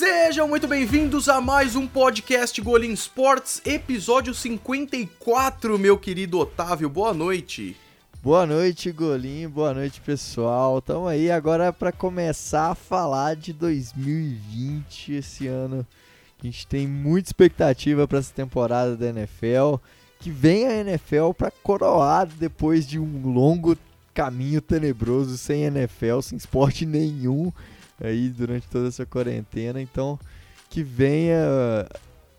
Sejam muito bem-vindos a mais um podcast Golim Sports, episódio 54, meu querido Otávio. Boa noite. Boa noite, Golim. Boa noite, pessoal. Estamos aí agora para começar a falar de 2020 esse ano. A gente tem muita expectativa para essa temporada da NFL. Que vem a NFL para coroar depois de um longo caminho tenebroso sem NFL, sem esporte nenhum aí durante toda essa quarentena. Então, que venha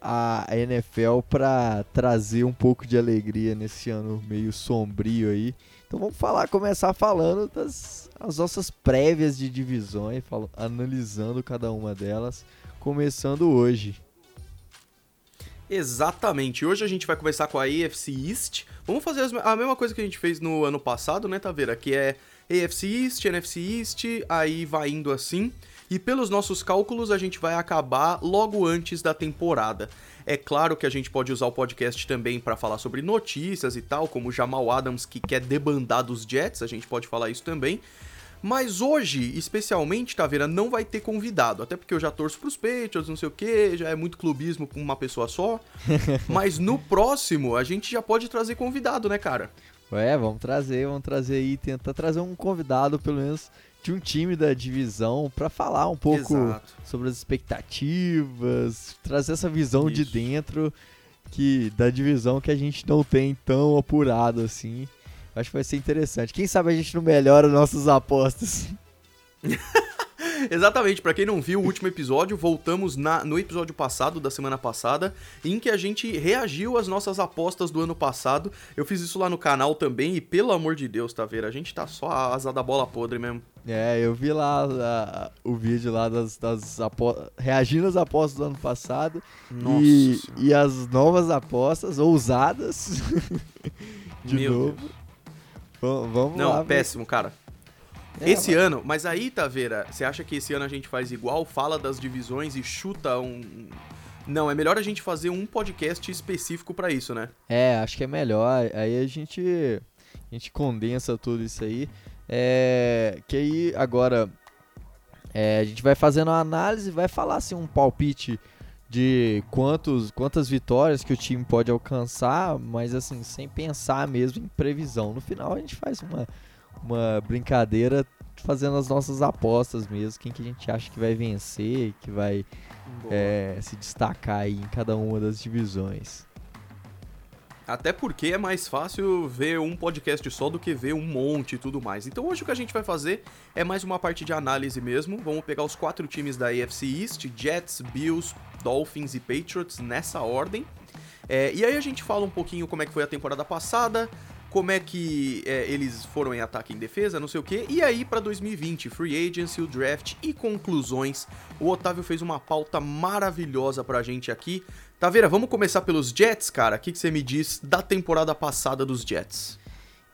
a NFL para trazer um pouco de alegria nesse ano meio sombrio aí. Então vamos falar, começar falando das as nossas prévias de divisões, falo, analisando cada uma delas, começando hoje. Exatamente. Hoje a gente vai conversar com a AFC East. Vamos fazer a mesma coisa que a gente fez no ano passado, né, Taveira? Que é AFC East, NFC East, aí vai indo assim. E pelos nossos cálculos, a gente vai acabar logo antes da temporada. É claro que a gente pode usar o podcast também para falar sobre notícias e tal, como Jamal Adams que quer debandar dos Jets, a gente pode falar isso também. Mas hoje, especialmente, Taveira, não vai ter convidado. Até porque eu já torço pros Patriots, não sei o que, já é muito clubismo com uma pessoa só. Mas no próximo, a gente já pode trazer convidado, né, cara? É, vamos trazer, vamos trazer aí, tentar trazer um convidado, pelo menos, de um time da divisão para falar um pouco Exato. sobre as expectativas, trazer essa visão Isso. de dentro que da divisão que a gente não tem tão apurado assim. Acho que vai ser interessante. Quem sabe a gente não melhora nossas apostas. Exatamente, para quem não viu o último episódio, voltamos na, no episódio passado, da semana passada, em que a gente reagiu às nossas apostas do ano passado. Eu fiz isso lá no canal também, e pelo amor de Deus, tá vendo? A gente tá só a asa da bola podre mesmo. É, eu vi lá a, o vídeo lá das, das reagindo às apostas do ano passado. Nossa e, e as novas apostas, ousadas. de Meu novo. Deus. Vamos Não, lá. Não, péssimo, cara. É, esse ano, mas aí, Taveira, você acha que esse ano a gente faz igual, fala das divisões e chuta um. Não, é melhor a gente fazer um podcast específico para isso, né? É, acho que é melhor. Aí a gente a gente condensa tudo isso aí. É, que aí agora é, a gente vai fazendo uma análise, vai falar assim um palpite de quantos, quantas vitórias que o time pode alcançar, mas assim, sem pensar mesmo em previsão. No final a gente faz uma uma brincadeira fazendo as nossas apostas mesmo, quem que a gente acha que vai vencer, que vai é, se destacar aí em cada uma das divisões. Até porque é mais fácil ver um podcast só do que ver um monte e tudo mais. Então hoje o que a gente vai fazer é mais uma parte de análise mesmo. Vamos pegar os quatro times da AFC East: Jets, Bills, Dolphins e Patriots nessa ordem. É, e aí a gente fala um pouquinho como é que foi a temporada passada, como é que é, eles foram em ataque e em defesa, não sei o que. E aí, para 2020, Free Agency, o draft e conclusões. O Otávio fez uma pauta maravilhosa pra gente aqui. Taveira, vamos começar pelos Jets, cara? O que, que você me diz da temporada passada dos Jets?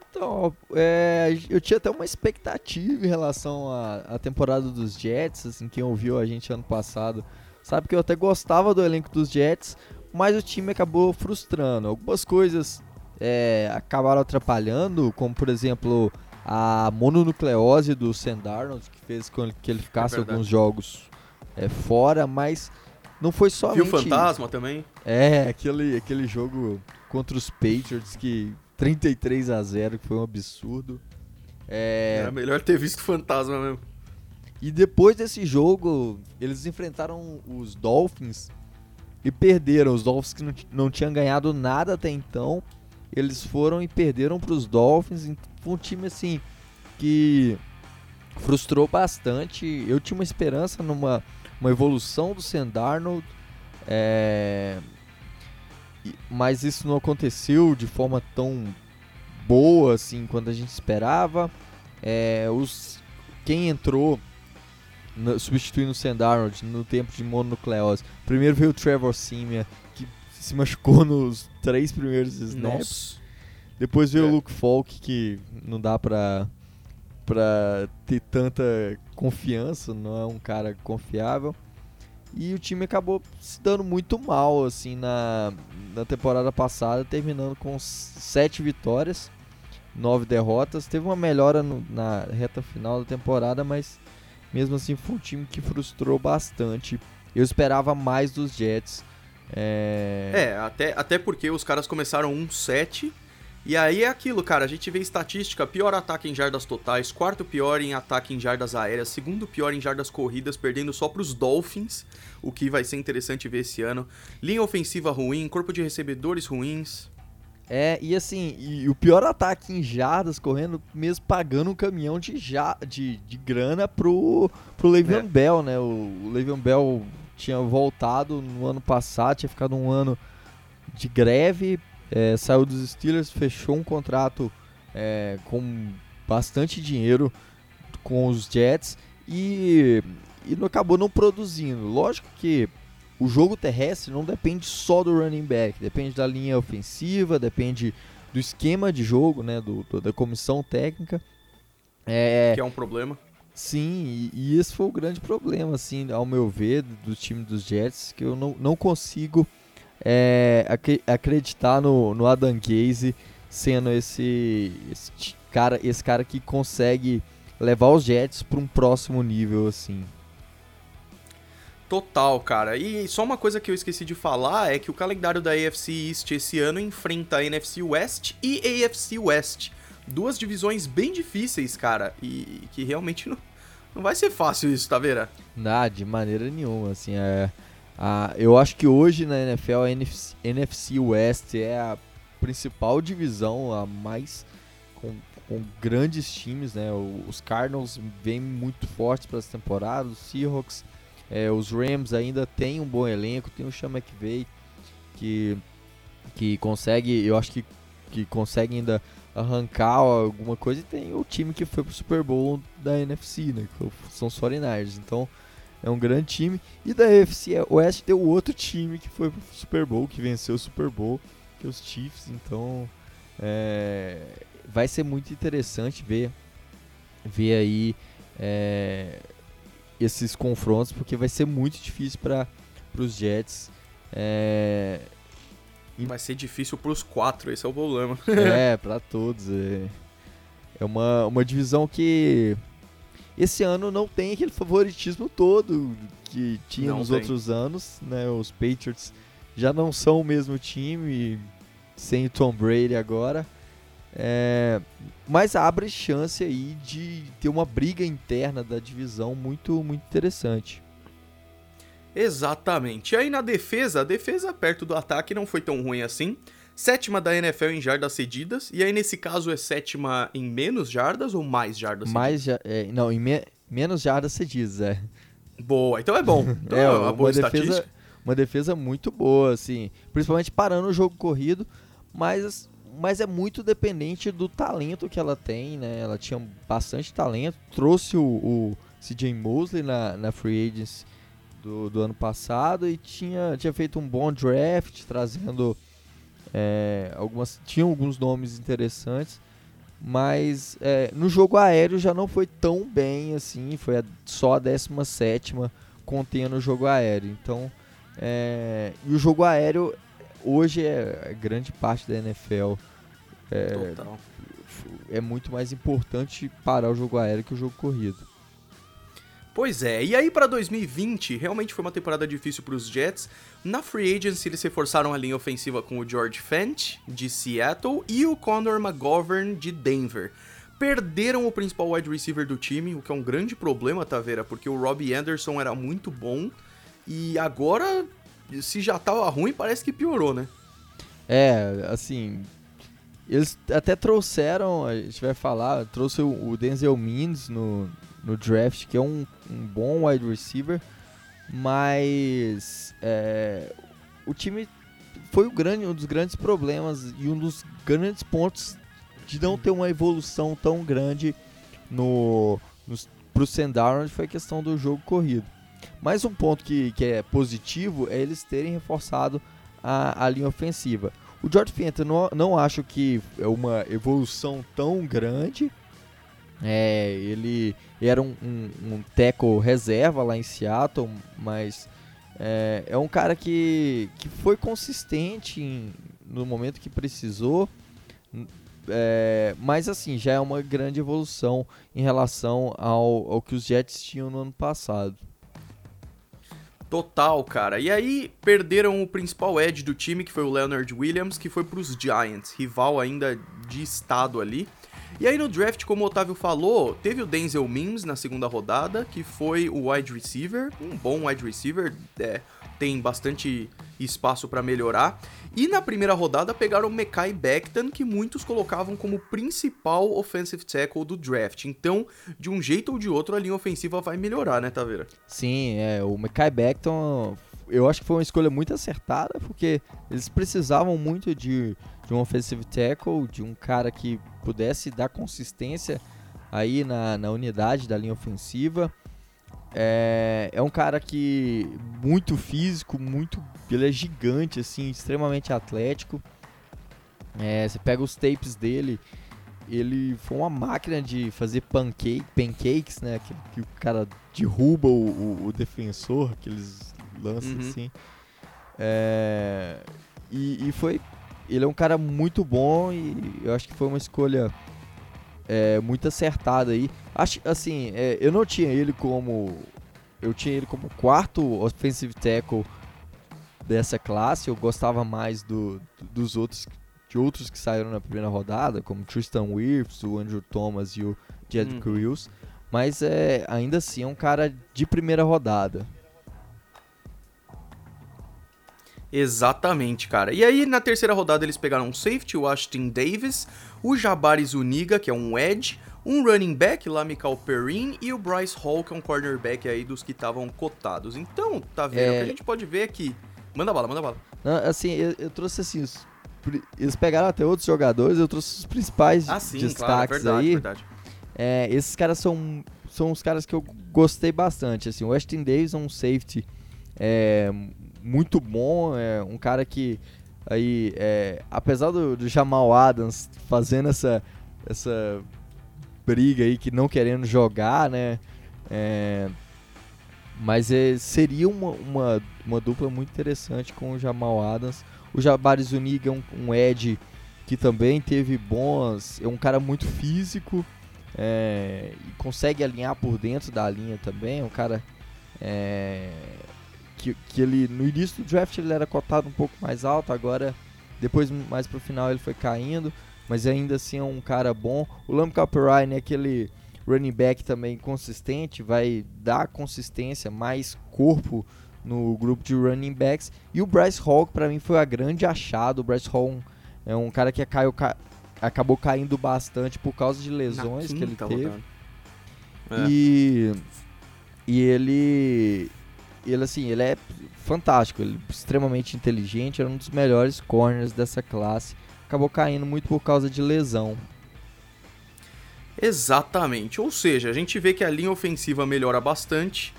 Então, é, eu tinha até uma expectativa em relação à, temporada dos Jets, assim, quem ouviu a gente ano passado sabe que eu até gostava do elenco dos Jets, mas o time acabou frustrando. Algumas coisas é, acabaram atrapalhando, como por exemplo a mononucleose do Sam Darnold, que fez com que ele ficasse é alguns jogos é, fora, mas não foi só Viu Fantasma também? É, aquele, aquele jogo contra os Patriots que 33 a 0 que foi um absurdo. É... Era melhor ter visto Fantasma mesmo. E depois desse jogo, eles enfrentaram os Dolphins e perderam. Os Dolphins que não, não tinham ganhado nada até então eles foram e perderam para os Dolphins. Foi um time assim que frustrou bastante. Eu tinha uma esperança numa uma evolução do Sam Darnold, é... mas isso não aconteceu de forma tão boa assim quanto a gente esperava. É... os quem entrou no, substituindo o Sam Darnold no tempo de mononucleose. Primeiro veio o Trevor Simia, se machucou nos três primeiros snaps. Nossa. Depois veio é. o Luke Falk, que não dá pra, pra ter tanta confiança, não é um cara confiável. E o time acabou se dando muito mal, assim, na, na temporada passada, terminando com sete vitórias, nove derrotas. Teve uma melhora no, na reta final da temporada, mas mesmo assim foi um time que frustrou bastante. eu esperava mais dos Jets. É, é até, até porque os caras começaram 1-7 e aí é aquilo, cara, a gente vê estatística, pior ataque em jardas totais, quarto pior em ataque em jardas aéreas, segundo pior em jardas corridas, perdendo só pros Dolphins, o que vai ser interessante ver esse ano. Linha ofensiva ruim, corpo de recebedores ruins. É, e assim, e o pior ataque em jardas correndo, mesmo pagando um caminhão de, ja, de, de grana pro, pro Le'Veon é. Bell, né? O, o Le'Veon Bell tinha voltado no ano passado, tinha ficado um ano de greve, é, saiu dos Steelers, fechou um contrato é, com bastante dinheiro com os Jets e, e acabou não produzindo. Lógico que o jogo terrestre não depende só do running back, depende da linha ofensiva, depende do esquema de jogo, né, do, do da comissão técnica. É, que é um problema. Sim, e, e, esse foi o grande problema, assim, ao meu ver, do, time dos Jets, que eu não, não consigo é, ac acreditar no, no Adam Gaze sendo esse, esse, cara, esse cara que consegue levar os Jets para um próximo nível assim. Total, cara. E só uma coisa que eu esqueci de falar é que o calendário da AFC East esse ano enfrenta a NFC West e AFC West. Duas divisões bem difíceis, cara, e que realmente não, não vai ser fácil isso, tá vendo? Nada, de maneira nenhuma, assim, é ah, eu acho que hoje na NFL a NFC, NFC West é a principal divisão, a mais com, com grandes times, né? Os Cardinals vêm muito fortes para essa temporada, os Seahawks, é, os Rams ainda tem um bom elenco, tem o Sean McVay que que consegue, eu acho que que consegue ainda arrancar alguma coisa e tem o time que foi pro Super Bowl da NFC, né? Que são os 49ers. Então, é um grande time. E da UFC Oeste tem o outro time que foi pro Super Bowl, que venceu o Super Bowl, que é os Chiefs. Então é, vai ser muito interessante ver, ver aí é, esses confrontos, porque vai ser muito difícil para os Jets. É, vai ser difícil para os quatro, esse é o problema. é, para todos. É, é uma, uma divisão que esse ano não tem aquele favoritismo todo que tinha não nos tem. outros anos, né? Os Patriots já não são o mesmo time sem o Tom Brady agora. É, mas abre chance aí de ter uma briga interna da divisão muito, muito interessante. Exatamente. E aí na defesa, a defesa perto do ataque não foi tão ruim assim sétima da NFL em jardas cedidas, e aí nesse caso é sétima em menos jardas ou mais jardas mais cedidas? É, não, em me menos jardas cedidas, é. Boa, então é bom. Então é, é uma, boa defesa, estatística. Uma defesa muito boa, assim, principalmente parando o jogo corrido, mas, mas é muito dependente do talento que ela tem, né? Ela tinha bastante talento, trouxe o, o CJ Mosley na, na Free Agents do, do ano passado e tinha, tinha feito um bom draft, trazendo é, algumas, tinham alguns nomes interessantes, mas é, no jogo aéreo já não foi tão bem assim, foi a, só a 17 contendo o jogo aéreo. Então, é, e o jogo aéreo hoje é, é grande parte da NFL. É, é muito mais importante parar o jogo aéreo que o jogo corrido. Pois é, e aí para 2020 realmente foi uma temporada difícil para os Jets. Na free agency eles reforçaram a linha ofensiva com o George Fent de Seattle e o Connor McGovern de Denver. Perderam o principal wide receiver do time, o que é um grande problema, Taveira, porque o Robbie Anderson era muito bom e agora, se já tava ruim, parece que piorou, né? É, assim, eles até trouxeram, a gente vai falar, trouxe o Denzel Mims no, no draft, que é um, um bom wide receiver, mas é, o time foi o grande, um dos grandes problemas e um dos grandes pontos de não ter uma evolução tão grande no, no pro Sandarnold foi a questão do jogo corrido. Mais um ponto que, que é positivo é eles terem reforçado a, a linha ofensiva. O George Fenton não, não acho que é uma evolução tão grande, é, ele era um, um, um teco reserva lá em Seattle, mas é, é um cara que, que foi consistente em, no momento que precisou. É, mas assim, já é uma grande evolução em relação ao, ao que os Jets tinham no ano passado. Total, cara. E aí perderam o principal edge do time, que foi o Leonard Williams, que foi pros Giants, rival ainda de estado ali. E aí no draft, como o Otávio falou, teve o Denzel Mims na segunda rodada, que foi o wide receiver, um bom wide receiver, é, tem bastante espaço para melhorar. E na primeira rodada pegaram o Mekai Becton, que muitos colocavam como principal offensive tackle do draft. Então, de um jeito ou de outro, a linha ofensiva vai melhorar, né, Taveira? Sim, é, o Mekai Becton, eu acho que foi uma escolha muito acertada, porque eles precisavam muito de, de um offensive tackle, de um cara que pudesse dar consistência aí na, na unidade da linha ofensiva. É, é um cara que muito físico, muito. Ele é gigante, assim, extremamente atlético. É, você pega os tapes dele, ele foi uma máquina de fazer pancake, pancakes, né? Que, que o cara derruba o, o, o defensor, aqueles lances uhum. assim. É, e, e foi. Ele é um cara muito bom e eu acho que foi uma escolha é, muito acertada aí. Acho, assim, é, eu não tinha ele como. Eu tinha ele como quarto offensive tackle dessa classe. Eu gostava mais do, dos outros de outros que saíram na primeira rodada, como Tristan Wirfs, o Andrew Thomas e o Jed. Cruz. Mas é, ainda assim é um cara de primeira rodada. Exatamente, cara. E aí, na terceira rodada, eles pegaram um safety, o Ashton Davis, o Jabari Zuniga, que é um edge, um running back, Lamical Perrin, e o Bryce Hall, que é um cornerback aí dos que estavam cotados. Então, tá vendo? É... O que a gente pode ver aqui. Manda bala, manda bala. Não, assim, eu, eu, trouxe assim, os, eles pegaram até outros jogadores, eu trouxe os principais ah, sim, destaques claro, verdade, aí. Verdade. É, esses caras são, são os caras que eu gostei bastante. Assim, o Weston Davis é um safety é, muito bom, é um cara que aí, é, apesar do, do Jamal Adams fazendo essa, essa briga aí, que não querendo jogar, né? É, mas é, seria uma, uma, uma, dupla muito interessante com o Jamal Adams. O Jabari Zuniga é um, um Ed que também teve bons. É um cara muito físico é, e consegue alinhar por dentro da linha também. É um cara é, que, que ele no início do draft ele era cotado um pouco mais alto, agora depois mais pro final ele foi caindo, mas ainda assim é um cara bom. O Lam Caperine é aquele running back também consistente, vai dar consistência, mais corpo no grupo de running backs. E o Bryce Hall, para mim, foi a grande achado. O Bryce Hall é um cara que caiu, ca... acabou caindo bastante por causa de lesões que ele teve. É. E, e ele ele assim, ele é fantástico, ele é extremamente inteligente, era um dos melhores corners dessa classe. Acabou caindo muito por causa de lesão. Exatamente. Ou seja, a gente vê que a linha ofensiva melhora bastante,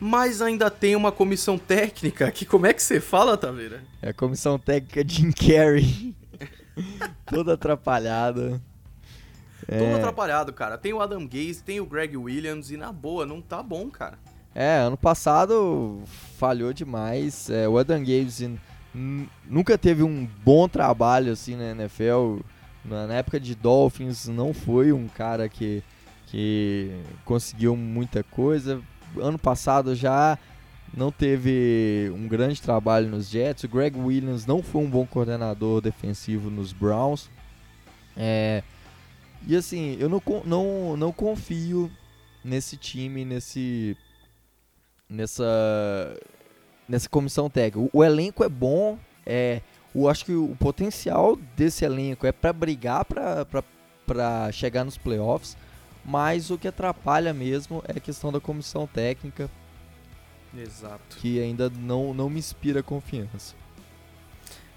mas ainda tem uma comissão técnica que como é que você fala, Taveira? É a comissão técnica Jim Carrey. Toda atrapalhada. Todo é... atrapalhado, cara. Tem o Adam Gaze, tem o Greg Williams e na boa, não tá bom, cara. É, ano passado falhou demais. É, o Adam Games nunca teve um bom trabalho assim na NFL. Na época de Dolphins não foi um cara que, que conseguiu muita coisa. Ano passado já não teve um grande trabalho nos Jets. O Greg Williams não foi um bom coordenador defensivo nos Browns. É, e assim, eu não, não, não confio nesse time, nesse nessa nessa comissão técnica. O, o elenco é bom, é, eu acho que o potencial desse elenco é para brigar para chegar nos playoffs, mas o que atrapalha mesmo é a questão da comissão técnica. Exato. Que ainda não, não me inspira confiança.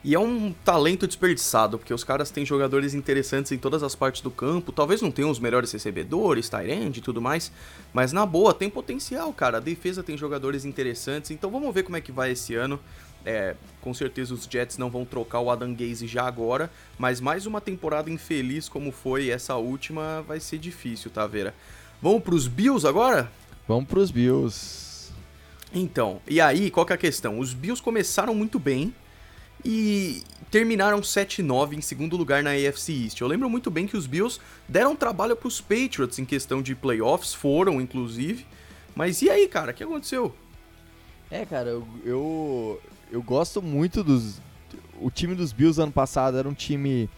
E é um talento desperdiçado, porque os caras têm jogadores interessantes em todas as partes do campo. Talvez não tenham os melhores recebedores, Tyrande e tudo mais, mas na boa, tem potencial, cara. A defesa tem jogadores interessantes, então vamos ver como é que vai esse ano. É, com certeza os Jets não vão trocar o Adam Gaze já agora, mas mais uma temporada infeliz como foi essa última vai ser difícil, tá, Vera? Vamos pros Bills agora? Vamos pros Bills. Então, e aí, qual que é a questão? Os Bills começaram muito bem, e terminaram 7-9 em segundo lugar na AFC East. Eu lembro muito bem que os Bills deram trabalho para os Patriots em questão de playoffs, foram inclusive. Mas e aí, cara, o que aconteceu? É, cara, eu, eu, eu gosto muito dos. O time dos Bills ano passado era um time.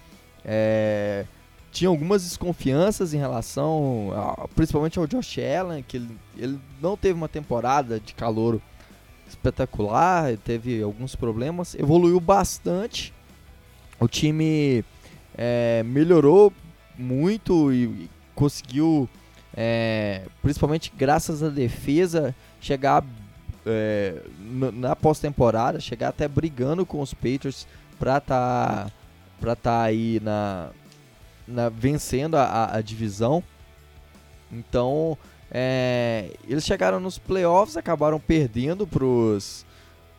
É, tinha algumas desconfianças em relação, a, principalmente ao Josh Allen, que ele, ele não teve uma temporada de calor espetacular, teve alguns problemas, evoluiu bastante. O time é, melhorou muito e, e conseguiu, é, principalmente graças à defesa, chegar é, na pós-temporada, chegar até brigando com os Patriots para tá, tá aí na, na vencendo a, a, divisão. Então, é, eles chegaram nos playoffs, acabaram perdendo pros,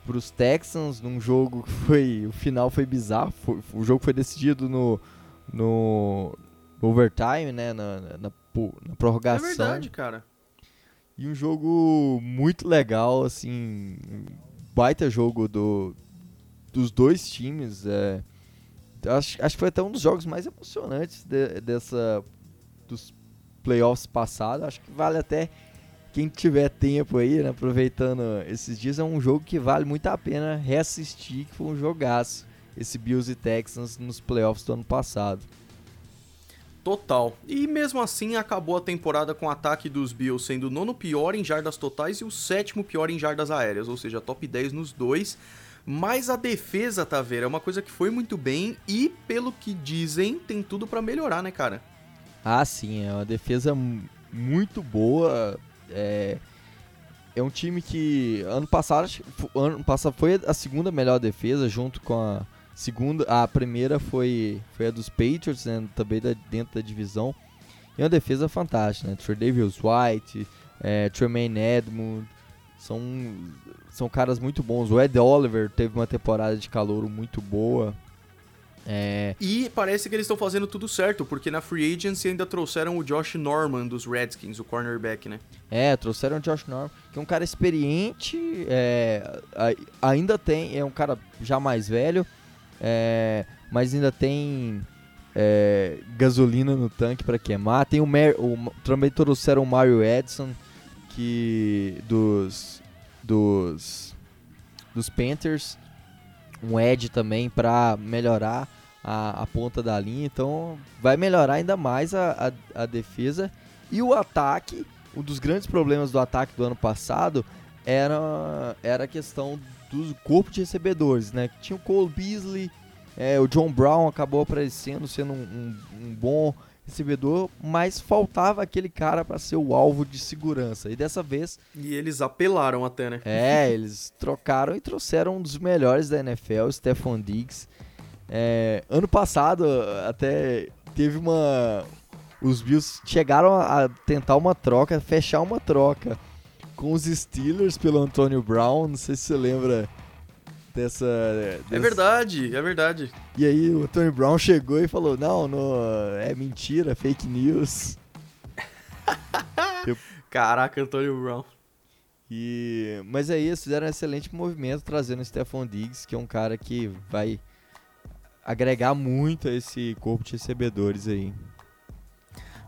pros Texans num jogo que foi. O final foi bizarro. Foi, o jogo foi decidido no, no, no overtime, né? Na, na, na, na prorrogação. É verdade, cara. E um jogo muito legal, assim, baita jogo do, dos dois times. É, acho, acho que foi até um dos jogos mais emocionantes de, dessa dos playoffs passados. Acho que vale até quem tiver tempo aí, né, aproveitando esses dias, é um jogo que vale muito a pena reassistir, que foi um jogaço. Esse Bills e Texans nos playoffs do ano passado. Total. E mesmo assim acabou a temporada com o ataque dos Bills sendo o nono pior em jardas totais e o sétimo pior em jardas aéreas, ou seja, top 10 nos dois. Mas a defesa, Taveira, é uma coisa que foi muito bem e, pelo que dizem, tem tudo para melhorar, né, cara? Ah, sim, é uma defesa muito boa. É, é um time que ano passado, ano passado foi a segunda melhor defesa, junto com a Segunda, a primeira foi, foi a dos Patriots, né, também da, dentro da divisão. E uma defesa fantástica, né? Davis White, é, Tremaine Edmund, são, são caras muito bons. O Ed Oliver teve uma temporada de calor muito boa. É... E parece que eles estão fazendo tudo certo, porque na Free Agency ainda trouxeram o Josh Norman dos Redskins, o cornerback, né? É, trouxeram o Josh Norman, que é um cara experiente, é, ainda tem, é um cara já mais velho, é, mas ainda tem é, gasolina no tanque para queimar. Tem o, Mer, o também trouxeram o Mario Edson que dos dos dos Panthers, um Ed também para melhorar a, a, ponta da linha. Então vai melhorar ainda mais a, a, a defesa e o ataque. Um dos grandes problemas do ataque do ano passado era, era a questão do corpo de recebedores, né? Tinha o Cole Beasley, é, o John Brown acabou aparecendo, sendo um, um, um bom recebedor, mas faltava aquele cara para ser o alvo de segurança. E dessa vez. E eles apelaram até, né? É, eles trocaram e trouxeram um dos melhores da NFL, Stephon Diggs. É, ano passado, até teve uma. Os Bills chegaram a tentar uma troca, fechar uma troca com os Steelers pelo Antonio Brown. Não sei se você lembra dessa, É verdade, é verdade. E aí o Tony Brown chegou e falou: Não, não é mentira, fake news. Eu... Caraca, Antonio Brown. E... Mas aí eles fizeram um excelente movimento trazendo o Stephon Diggs, que é um cara que vai agregar muito a esse corpo de recebedores aí.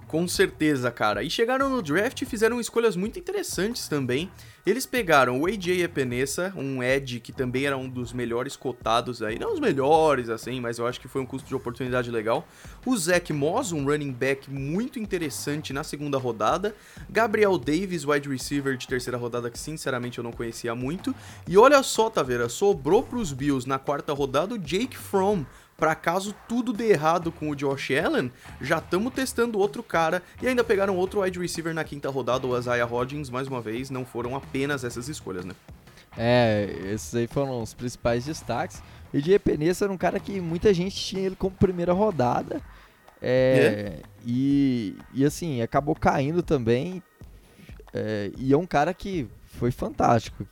Com certeza, cara. E chegaram no draft e fizeram escolhas muito interessantes também. Eles pegaram o AJ Epinesa, um Ed que também era um dos melhores cotados aí. Não os melhores, assim, mas eu acho que foi um custo de oportunidade legal. O Zach Moss, um running back muito interessante na segunda rodada. Gabriel Davis, wide receiver de terceira rodada, que sinceramente eu não conhecia muito. E olha só, Taveira, sobrou pros Bills na quarta rodada o Jake Fromm, para caso tudo dê errado com o Josh Allen, já estamos testando outro cara e ainda pegaram outro wide receiver na quinta rodada, o Isaiah Hodgins, mais uma vez, não foram apenas essas escolhas, né? É, esses aí foram os principais destaques. O EJ Penessa era um cara que muita gente tinha ele como primeira rodada. É, é. E, e assim, acabou caindo também. É, e é um cara que foi fantástico.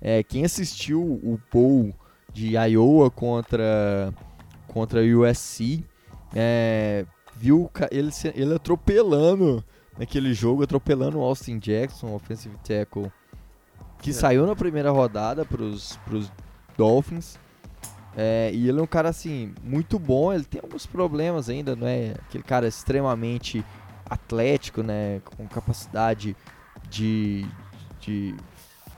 É, quem assistiu o Paul de Iowa contra contra o USC. É, viu ele, ele atropelando naquele jogo, atropelando o Austin Jackson, offensive tackle, que é. saiu na primeira rodada para os Dolphins. É, e ele é um cara assim muito bom. Ele tem alguns problemas ainda, não é aquele cara extremamente atlético, né, com capacidade de, de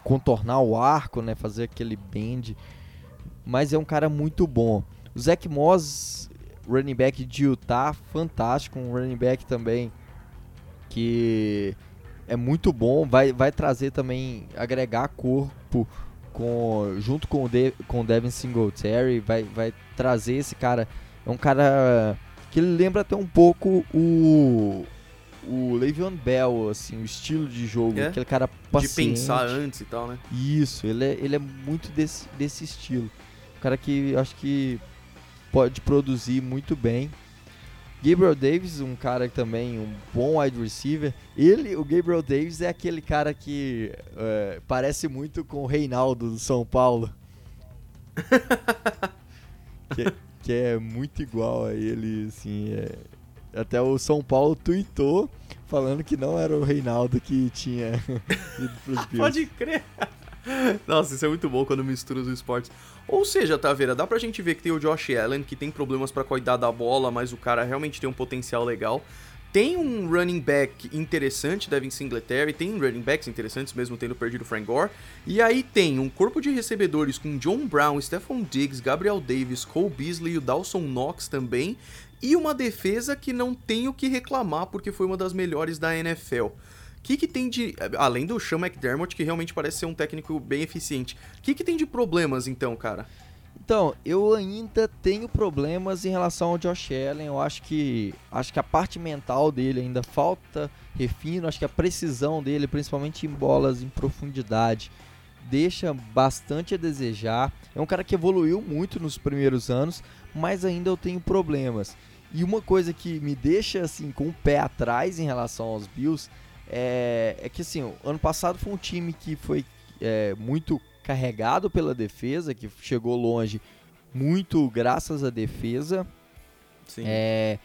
contornar o arco, né? Fazer aquele bend. Mas é um cara muito bom. O Zach Moss, running back de Utah, fantástico. Um running back também que é muito bom. Vai, vai trazer também, agregar corpo com, junto com o, De, com o Devin Singletary. Vai, vai trazer esse cara. É um cara que ele lembra até um pouco o o Le'Veon Bell, assim, o estilo de jogo, é? aquele cara paciente. De pensar antes e tal, né? Isso, ele é, ele é muito desse, desse estilo. Um cara que acho que pode produzir muito bem. Gabriel Davis, um cara também, um bom wide receiver. Ele, o Gabriel Davis, é aquele cara que é, parece muito com o Reinaldo do São Paulo. que, que, é muito igual a ele, assim. É, até o São Paulo tweetou falando que não era o Reinaldo que tinha ido pros Bills. Pode crer. Nossa, isso é muito bom quando mistura os esportes. Ou seja, Taveira, dá pra gente ver que tem o Josh Allen, que tem problemas para cuidar da bola, mas o cara realmente tem um potencial legal. Tem um running back interessante, Devin Singletary, tem running backs interessantes, mesmo tendo perdido o Frank Gore. E aí tem um corpo de recebedores com John Brown, Stephon Diggs, Gabriel Davis, Cole Beasley e o Dawson Knox também. E uma defesa que não tem o que reclamar, porque foi uma das melhores da NFL que, que tem de. Além do Sean McDermott, que realmente parece ser um técnico bem eficiente, o que, que tem de problemas então, cara? Então, eu ainda tenho problemas em relação ao Josh Allen. Eu acho que acho que a parte mental dele ainda falta refino. Acho que a precisão dele, principalmente em bolas em profundidade, deixa bastante a desejar. É um cara que evoluiu muito nos primeiros anos, mas ainda eu tenho problemas. E uma coisa que me deixa assim com o pé atrás em relação aos Bills é, é que assim, o ano passado foi um time que foi é, muito carregado pela defesa, que chegou longe muito graças à defesa. Sim. É,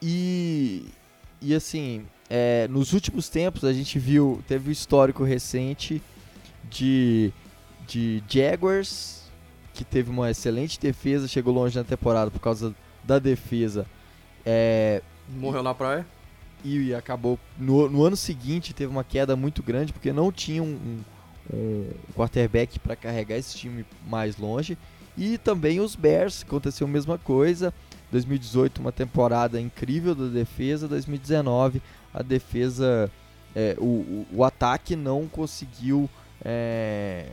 e, e assim, é, nos últimos tempos a gente viu, teve um histórico recente de, de Jaguars, que teve uma excelente defesa, chegou longe na temporada por causa da defesa. É, Morreu na praia? E acabou. No, no, ano seguinte teve uma queda muito grande porque não tinha um, um, um quarterback para carregar esse time mais longe. E também os Bears aconteceu a mesma coisa. 2018 uma temporada incrível da defesa. 2019 a defesa é, o, o, ataque não conseguiu é,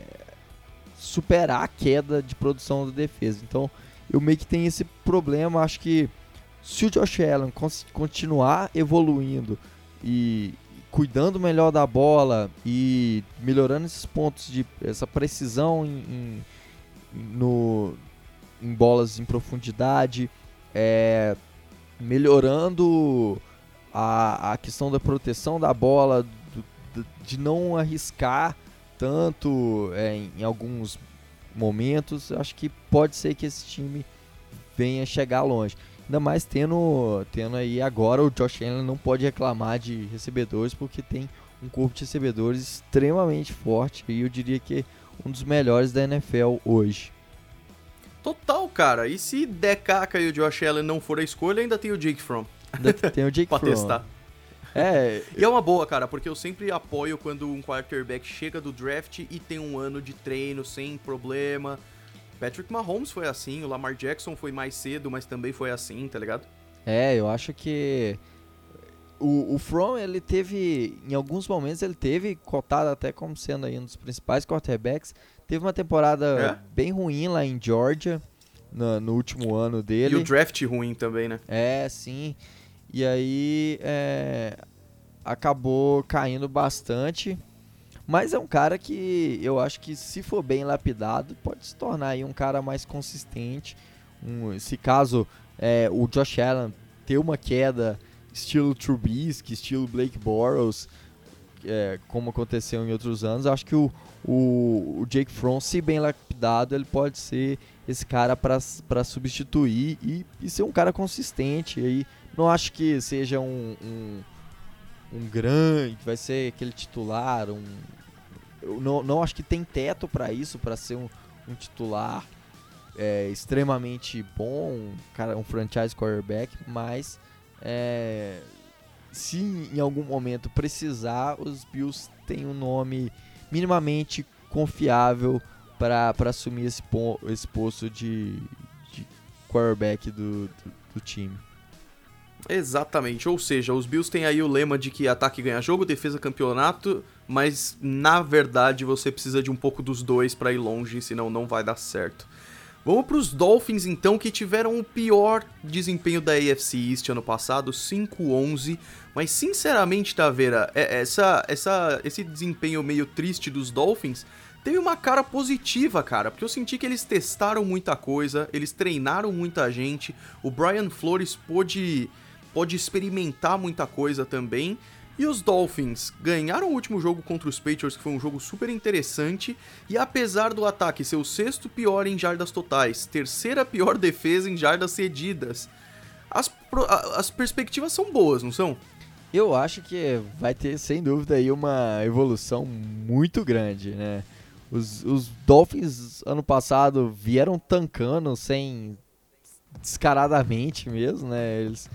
superar a queda de produção da defesa. Então eu meio que tenho esse problema. Acho que se o Josh Allen continuar evoluindo e cuidando melhor da bola e melhorando esses pontos de essa precisão em, em, no, em bolas em profundidade, é, melhorando a, a questão da proteção da bola, do, de não arriscar tanto é, em, em alguns momentos, acho que pode ser que esse time venha chegar longe. Ainda mais tendo, tendo aí agora o Josh Allen não pode reclamar de recebedores porque tem um corpo de recebedores extremamente forte e eu diria que um dos melhores da NFL hoje. Total, cara. E se der caca e o Josh Allen não for a escolha, ainda tem o Jake Fromm. Ainda tem o Jake pra testar. É. E é uma boa, cara, porque eu sempre apoio quando um quarterback chega do draft e tem um ano de treino sem problema, Patrick Mahomes foi assim, o Lamar Jackson foi mais cedo, mas também foi assim, tá ligado? É, eu acho que o, o From, ele teve, em alguns momentos, ele teve cotado até como sendo aí um dos principais quarterbacks. Teve uma temporada é? bem ruim lá em Georgia, no, no, último ano dele. E o draft ruim também, né? É, sim. E aí é, acabou caindo bastante. Mas é um cara que eu acho que se for bem lapidado, pode se tornar aí um cara mais consistente. Um, se caso é, o Josh Allen ter uma queda estilo Trubisky, estilo Blake Bortles, é, como aconteceu em outros anos, acho que o, o, o, Jake Fromm, se bem lapidado, ele pode ser esse cara para substituir e, e, ser um cara consistente. Aí não acho que seja um, um um grande, vai ser aquele titular, um eu não, não acho que tem teto para isso, para ser um, um titular é, extremamente bom, um, cara, um franchise quarterback, mas é, se em algum momento precisar, os Bills têm um nome minimamente confiável para assumir esse, esse posto de, de quarterback do, do, do time. Exatamente, ou seja, os Bills têm aí o lema de que ataque ganha jogo, defesa campeonato, mas na verdade você precisa de um pouco dos dois para ir longe, senão não vai dar certo. Vamos para os Dolphins então, que tiveram o pior desempenho da AFC East ano passado, 5-11. Mas sinceramente, Taveira, é, essa, essa, esse desempenho meio triste dos Dolphins teve uma cara positiva, cara, porque eu senti que eles testaram muita coisa, eles treinaram muita gente, o Brian Flores pôde, pôde experimentar muita coisa também. E os Dolphins ganharam o último jogo contra os Patriots, que foi um jogo super interessante, e apesar do ataque ser o sexto pior em jardas totais, terceira pior defesa em jardas cedidas, as, as perspectivas são boas, não são? Eu acho que vai ter, sem dúvida, aí uma evolução muito grande, né? Os, os Dolphins, ano passado, vieram tancando sem... descaradamente mesmo, né? Eles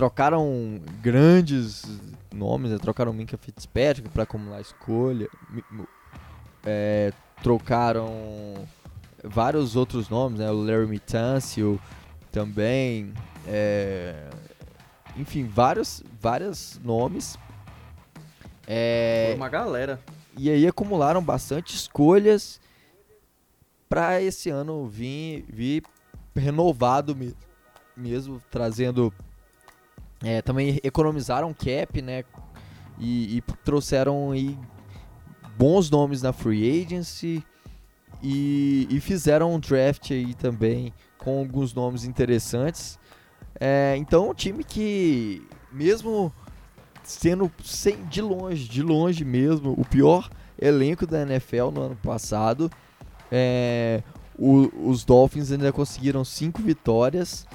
trocaram grandes nomes, né? trocaram Minka Fitzpatrick para acumular escolha, é, trocaram vários outros nomes, né? O Larry Mitancio também, é, enfim, vários, vários nomes. É, uma galera. E aí acumularam bastante escolhas para esse ano vir, vir renovado mesmo, trazendo é, também economizaram cap, né? E, e, trouxeram aí bons nomes na free agency e, e, fizeram um draft aí também com alguns nomes interessantes. É, então, um time que, mesmo sendo sem, de longe, de longe mesmo, o pior elenco da NFL no ano passado, é, o, os Dolphins ainda conseguiram cinco vitórias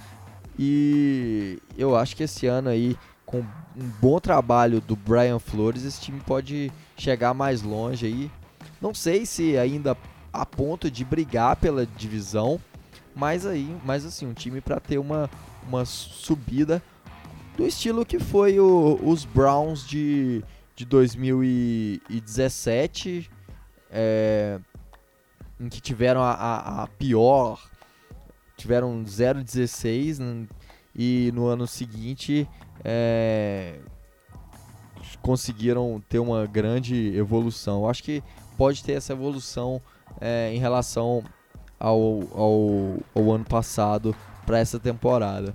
e eu acho que esse ano aí, com um bom trabalho do Brian Flores, esse time pode chegar mais longe aí. Não sei se ainda a ponto de brigar pela divisão, mas aí, mas assim, um time para ter uma, uma subida do estilo que foi o, os Browns de, de 2017, é, em que tiveram a, a, a pior tiveram 0,16 né, e no ano seguinte é, conseguiram ter uma grande evolução. acho que pode ter essa evolução é, em relação ao, ao, ao ano passado para essa temporada.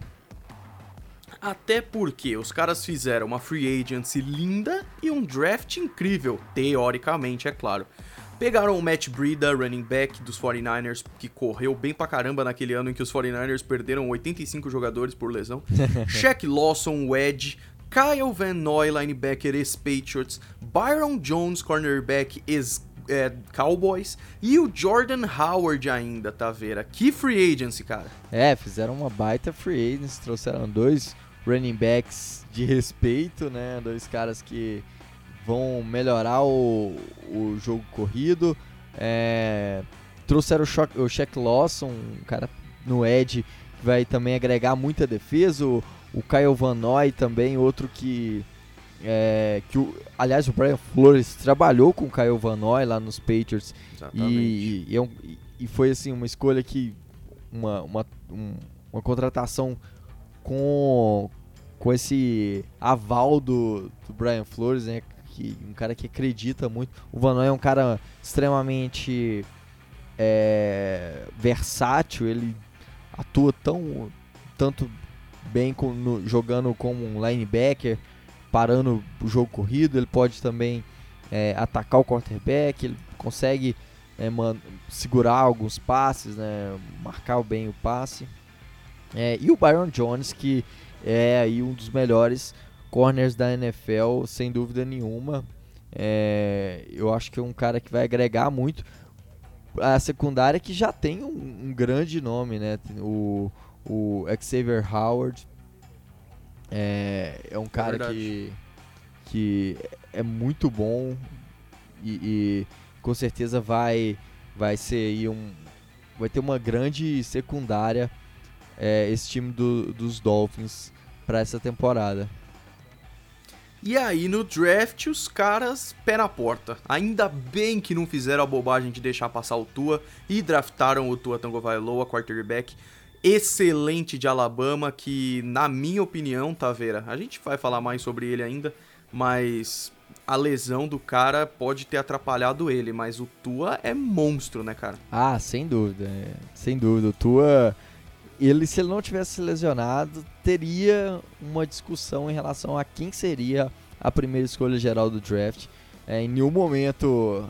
Até porque os caras fizeram uma free agency linda e um draft incrível, teoricamente, é claro. Pegaram o Matt Breida, running back dos 49ers, que correu bem pra caramba naquele ano em que os 49ers perderam 85 jogadores por lesão. Shaq Lawson, o Edge. Kyle Van Noy, linebacker, ex-Patriots. Byron Jones, cornerback, ex é, Cowboys e o Jordan Howard ainda, tá vera? Que free agency, cara. É, fizeram uma baita free agency, trouxeram dois running backs de respeito, né? Dois caras que vão melhorar o, o jogo corrido. É, trouxeram o, o Shaq Lawson, um cara no Edge que vai também agregar muita defesa. O, o Kyle Van Noy também, outro que. É, que o, aliás, o Brian Flores trabalhou com o Kyle Van Noy lá nos Patriots. E, e, e, e, foi assim uma escolha que. Uma, uma, um, uma contratação com, com esse aval do, do Brian Flores, né? Que um cara que acredita muito. O Van é um cara extremamente é, versátil, ele atua tão tanto bem com, no, jogando como um linebacker, parando o jogo corrido, ele pode também é, atacar o quarterback, ele consegue é, man, segurar alguns passes, né, marcar bem o passe. É, e o Byron Jones, que é aí um dos melhores corners da NFL, sem dúvida nenhuma. É, eu acho que é um cara que vai agregar muito. A secundária que já tem um, um grande nome, né? O, o Xavier Howard é, é um cara que, que é muito bom e, e, com certeza vai, vai ser um. Vai ter uma grande secundária é, esse time do, dos Dolphins para essa temporada. E aí no draft os caras pé na porta. Ainda bem que não fizeram a bobagem de deixar passar o Tua e draftaram o Tua Tagovailoa, quarterback excelente de Alabama que na minha opinião, Taveira, a gente vai falar mais sobre ele ainda, mas a lesão do cara pode ter atrapalhado ele, mas o Tua é monstro, né, cara? Ah, sem dúvida, é, sem dúvida. O Tua ele, se ele não tivesse lesionado, teria uma discussão em relação a quem seria a primeira escolha geral do draft. É, em nenhum momento,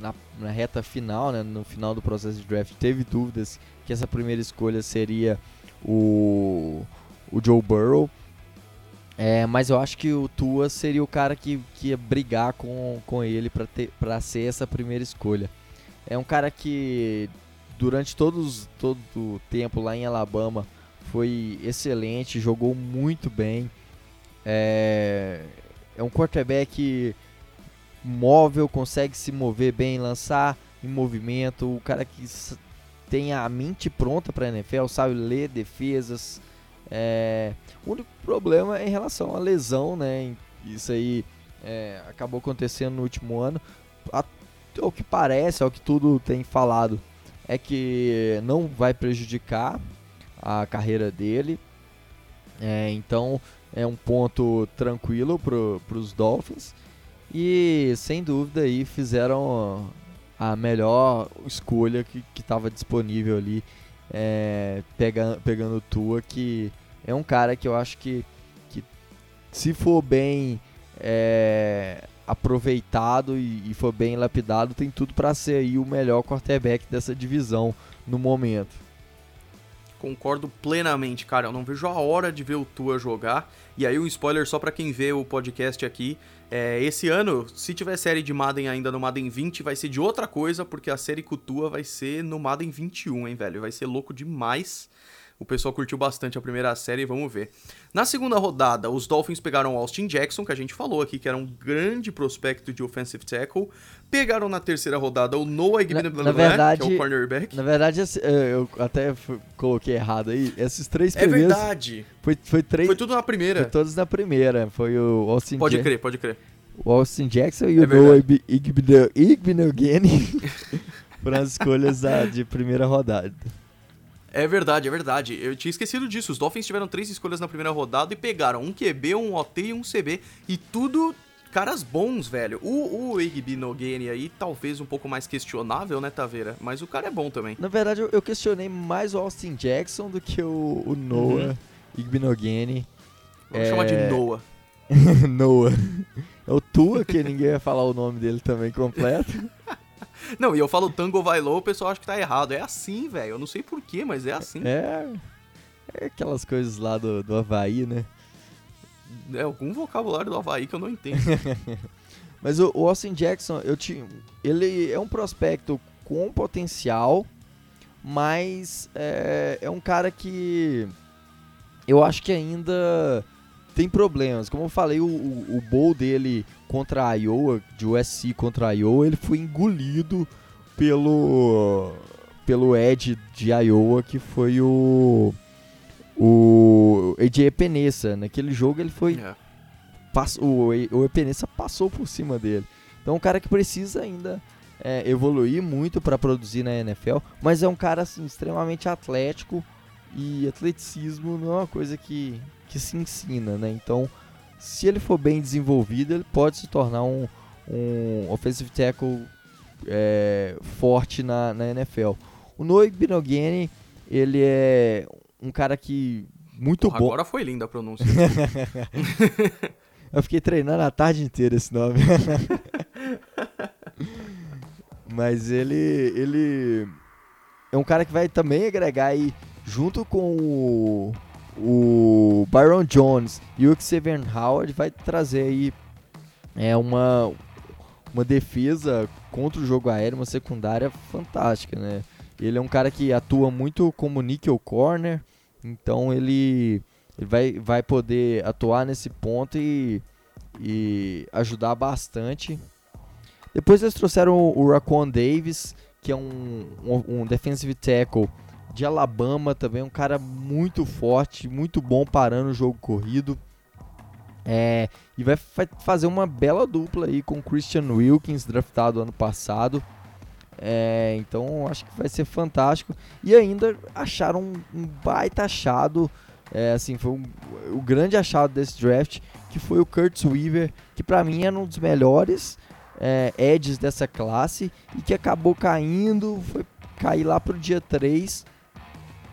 na, na, reta final, né, no final do processo de draft, teve dúvidas que essa primeira escolha seria o, o Joe Burrow. É, mas eu acho que o Tua seria o cara que, que ia brigar com, com ele para ser essa primeira escolha. É um cara que durante todos, todo o tempo lá em Alabama foi excelente, jogou muito bem. É, é um quarterback móvel, consegue se mover bem, lançar em movimento. O cara que tem a mente pronta para a NFL, sabe ler defesas. É, o único problema é em relação à lesão, né? Isso aí é, acabou acontecendo no último ano. Ao que parece, ao que tudo tem falado, é que não vai prejudicar a carreira dele. É, então é um ponto tranquilo para os Dolphins. E sem dúvida aí fizeram a melhor escolha que estava disponível ali, é, pega, pegando o Tua, que é um cara que eu acho que, que se for bem é, aproveitado e, e for bem lapidado, tem tudo para ser aí o melhor quarterback dessa divisão no momento. Concordo plenamente, cara. Eu não vejo a hora de ver o Tua jogar. E aí, um spoiler só para quem vê o podcast aqui. É, esse ano, se tiver série de Madden ainda no Madden 20, vai ser de outra coisa, porque a série com o Tua vai ser no Madden 21, hein, velho? Vai ser louco demais. O pessoal curtiu bastante a primeira série, vamos ver. Na segunda rodada, os Dolphins pegaram Austin Jackson, que a gente falou aqui que era um grande prospecto de offensive tackle. Pegaram na terceira rodada o Noah Igbinoghene, que é o cornerback. Na verdade, é, eu até coloquei errado aí. Esses três é primeiros... É verdade. Foi, foi, três... foi tudo na primeira. Foi todos na primeira. Foi o Austin Pode crer, pode crer. O Austin Jackson e é o Noah Igbinoghene foram as escolhas de primeira rodada. É verdade, é verdade. Eu tinha esquecido disso. Os Dolphins tiveram três escolhas na primeira rodada e pegaram um QB, um OT e um CB. E tudo caras bons, velho. O, o Igby Nogene aí, talvez um pouco mais questionável, né, Taveira? Mas o cara é bom também. Na verdade, eu, eu questionei mais o Austin Jackson do que o, o Noah uhum. Igby Nogene. Vamos é... chamar de Noah. Noah. É o Tua, que ninguém vai falar o nome dele também completo. Não, e eu falo Tango vai low, o pessoal acha que tá errado. É assim, velho. Eu não sei porquê, mas é assim. É. É aquelas coisas lá do, do Havaí, né? É algum vocabulário do Havaí que eu não entendo. mas o, o Austin Jackson, eu tinha. Ele é um prospecto com potencial, mas é, é um cara que eu acho que ainda tem problemas. Como eu falei, o, o, o bowl dele contra a Iowa, de USC contra a Iowa, ele foi engolido pelo pelo Ed de Iowa, que foi o o AJ Penessa. Naquele jogo ele foi é. passou, o, o Epenesa passou por cima dele. Então é um cara que precisa ainda é, evoluir muito para produzir na NFL, mas é um cara assim extremamente atlético e atleticismo não é uma coisa que que se ensina, né? Então, se ele for bem desenvolvido, ele pode se tornar um, um offensive tackle é, forte na, na NFL. O Noah Binogany, ele é um cara que muito Porra, bom. Agora foi linda a pronúncia. Eu fiquei treinando a tarde inteira esse nome. Mas ele, ele é um cara que vai também agregar aí, junto com o o Byron Jones e o Xavier Howard vai trazer aí é, uma, uma defesa contra o jogo aéreo, uma secundária fantástica, né? Ele é um cara que atua muito como nickel corner, então ele, ele vai, vai poder atuar nesse ponto e, e ajudar bastante. Depois eles trouxeram o, o Raquan Davis, que é um, um, um defensive tackle de Alabama também, um cara muito forte, muito bom parando o jogo corrido. É, e vai fa fazer uma bela dupla aí com Christian Wilkins, draftado ano passado. É, então acho que vai ser fantástico. E ainda acharam um, um baita achado. É, assim, foi um, o grande achado desse draft, que foi o Kurtz Weaver, que para mim era um dos melhores é, edges dessa classe e que acabou caindo, foi cair lá pro dia 3.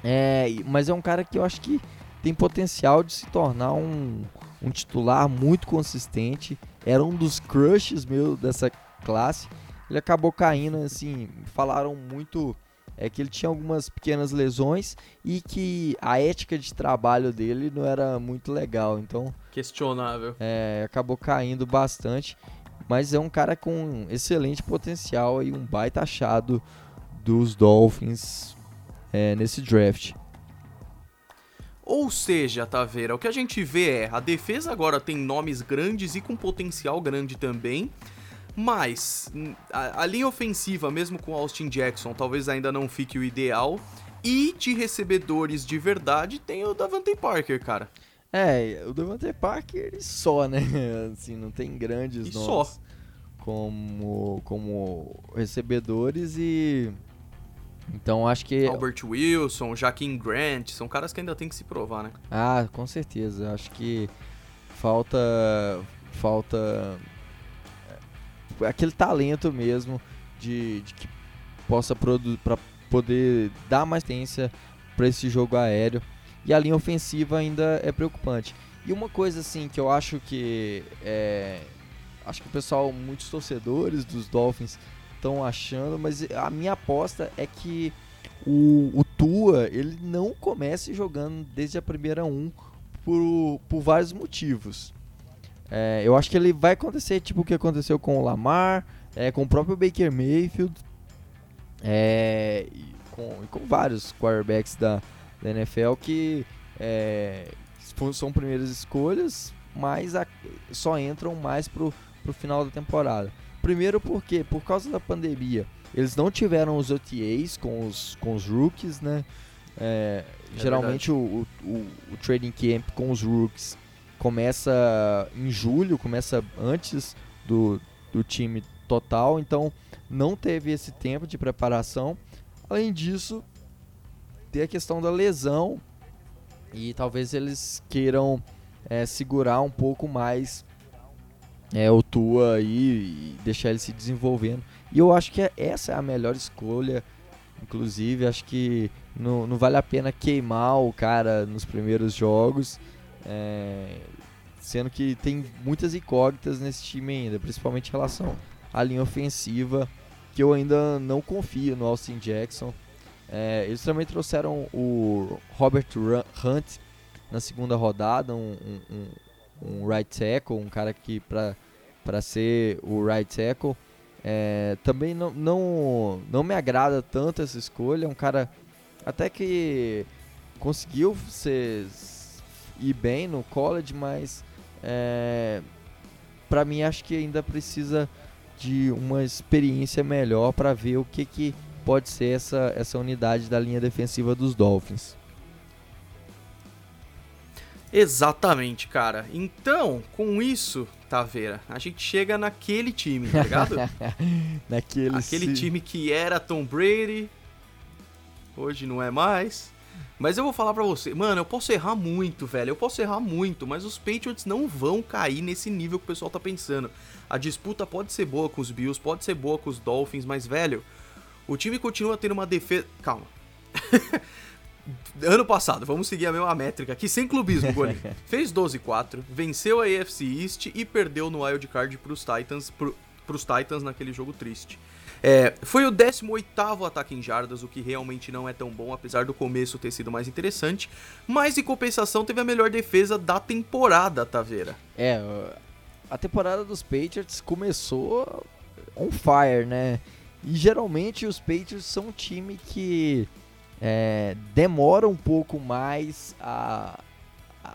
É, mas é um cara que eu acho que tem potencial de se tornar um, um titular muito consistente. Era um dos crushes meu dessa classe. Ele acabou caindo, assim, falaram muito é que ele tinha algumas pequenas lesões e que a ética de trabalho dele não era muito legal, então questionável. É, acabou caindo bastante, mas é um cara com excelente potencial e um baita achado dos Dolphins é, nesse draft. Ou seja, Taveira, o que a gente vê é a defesa agora tem nomes grandes e com potencial grande também. Mas a, a, linha ofensiva, mesmo com Austin Jackson, talvez ainda não fique o ideal. E de recebedores de verdade tem o Davante Parker, cara. É, o Davante Parker só, né? Assim, não tem grandes e nomes só. como como recebedores e então acho que. Albert Wilson, Jaquim Grant, são caras que ainda tem que se provar, né? Ah, com certeza. Acho que falta. Falta. É, aquele talento mesmo de, de que possa produzir. para poder dar mais tendência para esse jogo aéreo. E a linha ofensiva ainda é preocupante. E uma coisa assim que eu acho que. É, acho que o pessoal, muitos torcedores dos Dolphins estão achando, mas a minha aposta é que o, o Tua ele não comece jogando desde a primeira 1 por, por vários motivos. É, eu acho que ele vai acontecer tipo o que aconteceu com o Lamar, é, com o próprio Baker Mayfield, é, e com, e com vários quarterbacks da, da NFL que é, são primeiras escolhas, mas a, só entram mais pro, pro final da temporada. Primeiro porque, por causa da pandemia, eles não tiveram os OTAs com os, com os rookies, né? É, é geralmente o, o, o, trading camp com os rookies começa em julho, começa antes do, do time total, então não teve esse tempo de preparação. Além disso, tem a questão da lesão e talvez eles queiram é, segurar um pouco mais é, o Tua aí e deixar ele se desenvolvendo. E eu acho que é, essa é a melhor escolha. Inclusive, acho que não, não vale a pena queimar o cara nos primeiros jogos. É, sendo que tem muitas incógnitas nesse time ainda, principalmente em relação à linha ofensiva, que eu ainda não confio no Austin Jackson. É, eles também trouxeram o Robert Hunt na segunda rodada, um, um, um right tackle, um cara que para ser o right tackle. É, também não, não, não me agrada tanto essa escolha. É um cara até que conseguiu ser, ir bem no college, mas é, para mim acho que ainda precisa de uma experiência melhor para ver o que, que pode ser essa, essa unidade da linha defensiva dos Dolphins. Exatamente, cara. Então, com isso, Taveira, a gente chega naquele time, tá ligado? naquele Aquele time que era Tom Brady, hoje não é mais. Mas eu vou falar pra você, mano, eu posso errar muito, velho. Eu posso errar muito, mas os Patriots não vão cair nesse nível que o pessoal tá pensando. A disputa pode ser boa com os Bills, pode ser boa com os Dolphins, mas, velho, o time continua tendo uma defesa. Calma. ano passado, vamos seguir a mesma métrica aqui, sem clubismo, Golim. Fez 12-4, venceu a AFC East e perdeu no Wild Card pros Titans, pro, pros Titans naquele jogo triste. É, foi o 18º ataque em jardas, o que realmente não é tão bom, apesar do começo ter sido mais interessante. Mas em compensação teve a melhor defesa da temporada, Taveira. É, a temporada dos Patriots começou on fire, né? E geralmente os Patriots são um time que é, demora um pouco mais a,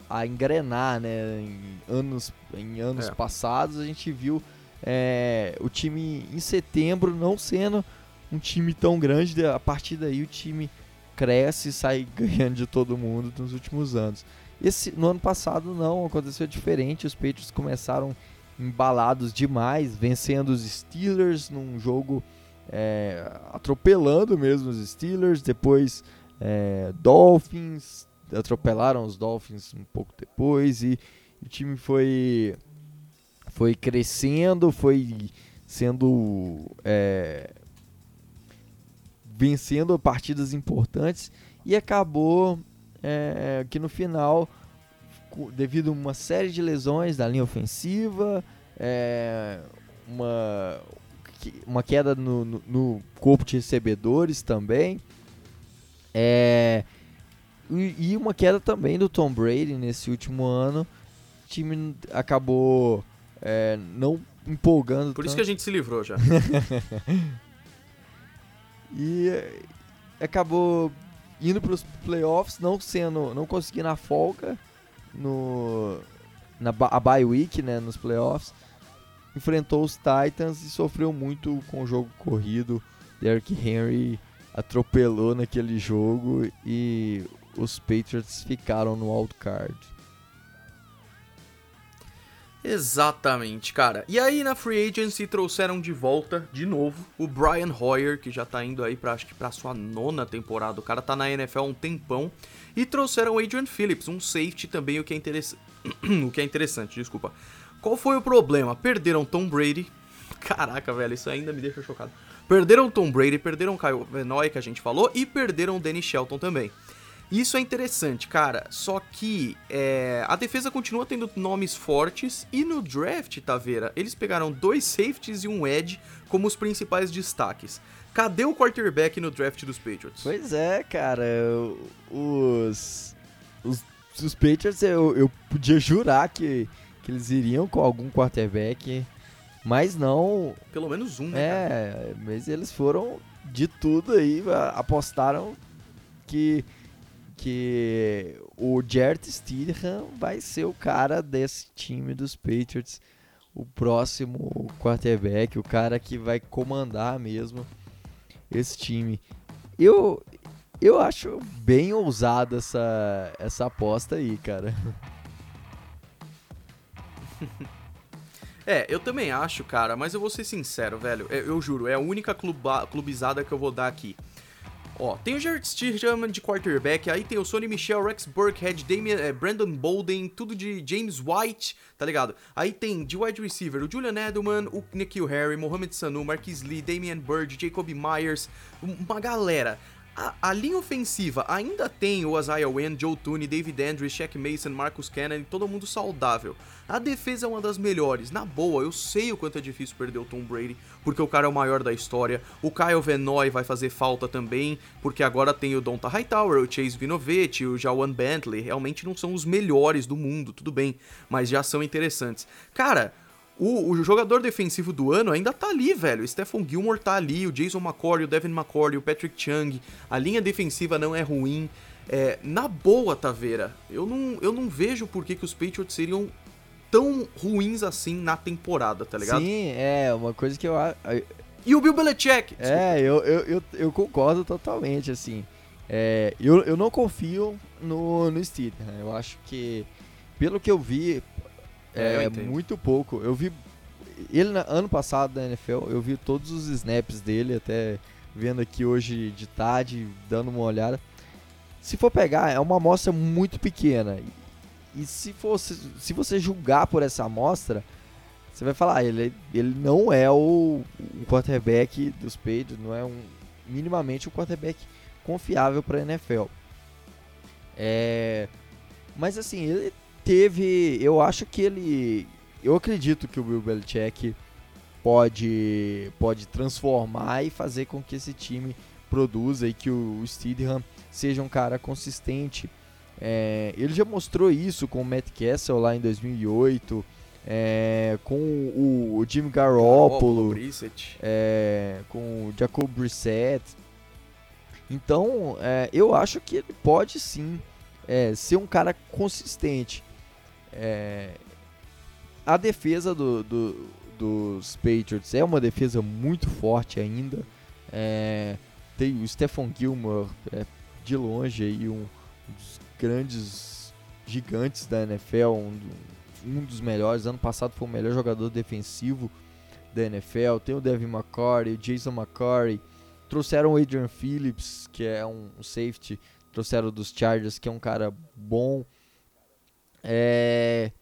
a, engrenar, né? Em anos, em anos é. passados a gente viu é, o time em setembro não sendo um time tão grande, a partir daí o time cresce e sai ganhando de todo mundo nos últimos anos. Esse, no ano passado não, aconteceu diferente. Os Patriots começaram embalados demais, vencendo os Steelers num jogo é, atropelando mesmo os Steelers. Depois é, Dolphins, atropelaram os Dolphins um pouco depois e o time foi foi crescendo, foi sendo é, vencendo partidas importantes e acabou é, que no final, devido a uma série de lesões da linha ofensiva, é, uma, uma queda no, no, no, corpo de recebedores também, é, e, e uma queda também do Tom Brady nesse último ano, o time acabou é, não empolgando. Por tanto. isso que a gente se livrou já. e acabou indo para os playoffs, não sendo, não conseguindo a folga no na a bye week, né, nos playoffs. Enfrentou os Titans e sofreu muito com o jogo corrido. Derrick Henry atropelou naquele jogo e os Patriots ficaram no wild card. Exatamente, cara. E aí na Free Agency trouxeram de volta, de novo, o Brian Hoyer, que já tá indo aí pra, acho que pra sua nona temporada. O cara tá na NFL há um tempão. E trouxeram o Adrian Phillips, um safety também, o que é, interess... o que é interessante, desculpa. Qual foi o problema? Perderam Tom Brady. Caraca, velho, isso ainda me deixa chocado. Perderam Tom Brady, perderam Kyle Venoy, que a gente falou, e perderam Danny Shelton também. Isso é interessante, cara. Só que é, a defesa continua tendo nomes fortes e no draft, Taveira, eles pegaram dois safeties e um edge como os principais destaques. Cadê o quarterback no draft dos Patriots? Pois é, cara. Os, os, os Patriots, eu, eu podia jurar que, que eles iriam com algum quarterback, mas não. Pelo menos um, né? É, cara? mas eles foram de tudo aí, apostaram que que o Jared Stidham vai ser o cara desse time dos Patriots, o próximo quarterback, o cara que vai comandar mesmo esse time. Eu eu acho bem ousada essa essa aposta aí, cara. É, eu também acho, cara, mas eu vou ser sincero, velho. Eu, eu juro, é a única cluba, clubizada que eu vou dar aqui. Ó, tem o Jared Stidham de quarterback, aí tem o Sonny Michel, Rex Burkhead, Damian, é, Brandon Bolden, tudo de James White, tá ligado? Aí tem de wide receiver o Julian Edelman, o Nikhil Harry, Mohamed Sanu, Marquis Lee, Damian Bird, Jacob Myers, uma galera. A, a, linha ofensiva ainda tem o Isaiah Wynn, Joe Tooney, David Andrews, Shaq Mason, Marcus Cannon, todo mundo saudável. A defesa é uma das melhores. Na boa, eu sei o quanto é difícil perder o Tom Brady, porque o cara é o maior da história. O Kyle Venoy vai fazer falta também, porque agora tem o Donta Hightower, o Chase Vinovich, o Jawan Bentley. Realmente não são os melhores do mundo, tudo bem, mas já são interessantes. Cara, o, o, jogador defensivo do ano ainda tá ali, velho. O Stephon Gilmore tá ali, o Jason McCory, o Devin McCory, o Patrick Chung. A linha defensiva não é ruim. É, na boa, Taveira, eu não, eu não vejo por que, que os Patriots seriam tão ruins assim na temporada, tá ligado? Sim, é, uma coisa que eu acho. E o Bill Belichick? Desculpa. É, eu, eu, eu, eu, concordo totalmente, assim. É, eu, eu não confio no, no Steve. Né? Eu acho que, pelo que eu vi, é, é muito pouco. Eu vi ele ano passado na NFL, eu vi todos os snaps dele, até vendo aqui hoje de tarde, dando uma olhada. Se for pegar, é uma amostra muito pequena. E se, fosse, se você julgar por essa amostra, você vai falar, ele, ele não é o, o quarterback dos Patriots, não é um, minimamente um quarterback confiável para NFL. É, mas assim, ele teve. Eu acho que ele. Eu acredito que o Bill Belichick pode, pode transformar e fazer com que esse time produza e que o Steedham seja um cara consistente. É, ele já mostrou isso com o Matt Castle lá em 2008, é, com o, o Jim Garoppolo, é, com o Jacob Brissett. Então, é, eu acho que ele pode sim é, ser um cara consistente. É, a defesa do, do, dos Patriots é uma defesa muito forte ainda. É, tem o Stephon Gilmore é, de longe aí um dos grandes gigantes da NFL, um, um dos melhores. Ano passado foi o melhor jogador defensivo da NFL. Tem o Devin McCourty, o Jason McCourty. Trouxeram o Adrian Phillips, que é um safety. Trouxeram dos Chargers, que é um cara bom. É...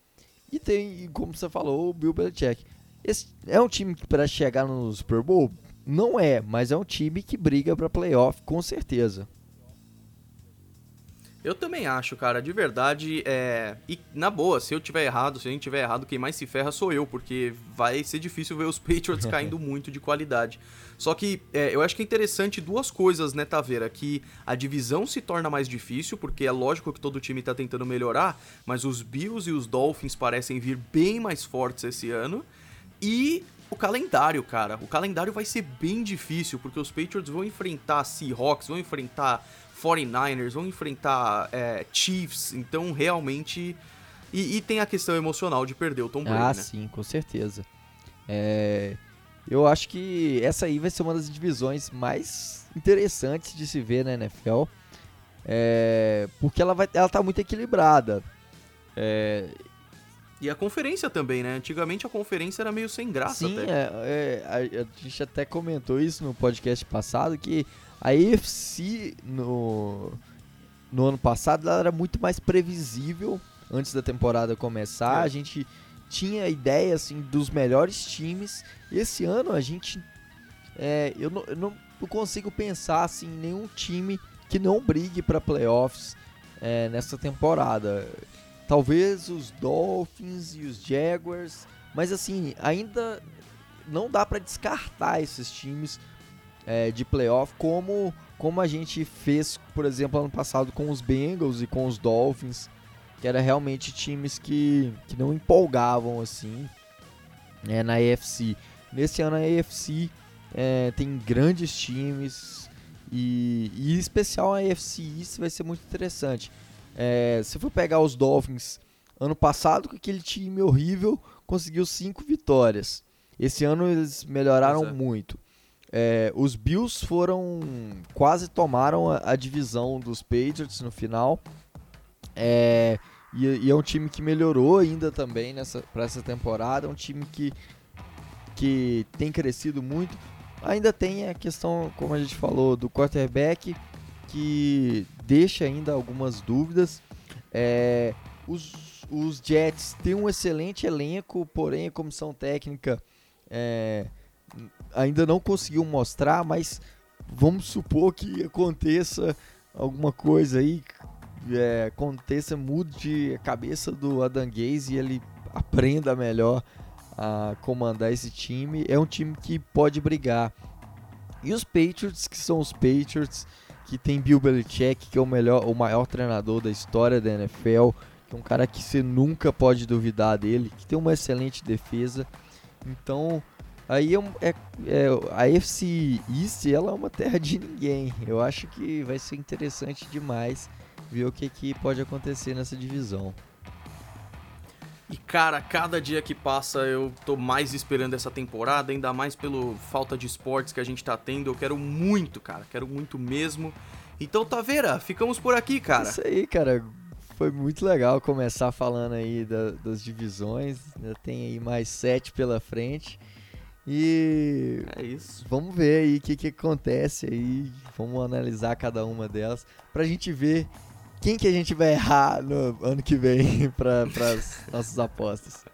E tem, como você falou, o Bill Belichick. Esse é um time que para chegar no Super Bowl não é, mas é um time que briga para playoff com certeza. Eu também acho, cara, de verdade, é... E na boa, se eu tiver errado, se a gente tiver errado, quem mais se ferra sou eu, porque vai ser difícil ver os Patriots caindo muito de qualidade. Só que é, eu acho que é interessante duas coisas, né, Taveira? Que a divisão se torna mais difícil, porque é lógico que todo time tá tentando melhorar, mas os Bills e os Dolphins parecem vir bem mais fortes esse ano. E o calendário, cara. O calendário vai ser bem difícil, porque os Patriots vão enfrentar Seahawks, vão enfrentar 49ers, vão enfrentar é, Chiefs, então realmente. E, e, tem a questão emocional de perder o Tom Brady. Ah, né? sim, com certeza. É, eu acho que essa aí vai ser uma das divisões mais interessantes de se ver na NFL. É, porque ela, vai, ela tá muito equilibrada. É, e a conferência também, né? Antigamente a conferência era meio sem graça. Sim, é, é, a, a, gente até comentou isso no podcast passado, que a AFC no, no ano passado ela era muito mais previsível antes da temporada começar. É. A gente tinha ideia assim, dos melhores times. Esse ano a gente. É, eu, não, eu não consigo pensar assim, em nenhum time que não brigue para playoffs é, nessa temporada. Talvez os Dolphins e os Jaguars, mas assim, ainda não dá para descartar esses times é, de playoff, como, como a gente fez, por exemplo, ano passado com os Bengals e com os Dolphins, que era realmente times que, que não empolgavam assim é, na AFC. Nesse ano a AFC é, tem grandes times e, e em especial a AFC East vai ser muito interessante. É, se for pegar os Dolphins ano passado com aquele time horrível conseguiu cinco vitórias. Esse ano eles melhoraram é. muito. É, os Bills foram. quase tomaram a, a, divisão dos Patriots no final. É, e, e, é um time que melhorou ainda também nessa, para essa temporada. É um time que, que tem crescido muito. Ainda tem a questão, como a gente falou, do quarterback, que deixa ainda algumas dúvidas. É, os, os Jets têm um excelente elenco, porém a comissão técnica. É, ainda não conseguiu mostrar, mas vamos supor que aconteça alguma coisa aí, é, aconteça, mude a cabeça do Adam Gaze e ele aprenda melhor a comandar esse time. É um time que pode brigar. E os Patriots, que são os Patriots, que tem Bill Belichick, que é o melhor, o maior treinador da história da NFL, que é um cara que você nunca pode duvidar dele, que tem uma excelente defesa. Então, Aí é, é, é, a FC East ela é uma terra de ninguém. Eu acho que vai ser interessante demais ver o que, que pode acontecer nessa divisão. E cara, cada dia que passa eu tô mais esperando essa temporada, ainda mais pelo falta de esportes que a gente tá tendo. Eu quero muito, cara, quero muito mesmo. Então, Taveira, ficamos por aqui, cara. Isso aí, cara. Foi muito legal começar falando aí da, das divisões. Ainda tem aí mais sete pela frente. E é isso. Vamos ver aí o que, que acontece aí. Vamos analisar cada uma delas pra gente ver quem que a gente vai errar no ano que vem para as nossas apostas.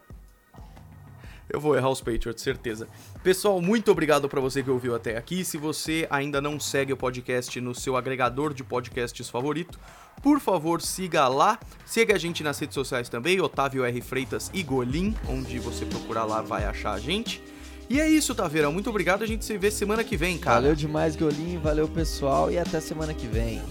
Eu vou errar os Patriots, certeza. Pessoal, muito obrigado para você que ouviu até aqui. Se você ainda não segue o podcast no seu agregador de podcasts favorito, por favor, siga lá. Siga a gente nas redes sociais também, Otávio R. Freitas e Golim, onde você procurar lá vai achar a gente. E é isso, Taveira. Muito obrigado. A gente se vê semana que vem, cara. Valeu demais, Golinho. Valeu, pessoal. E até semana que vem.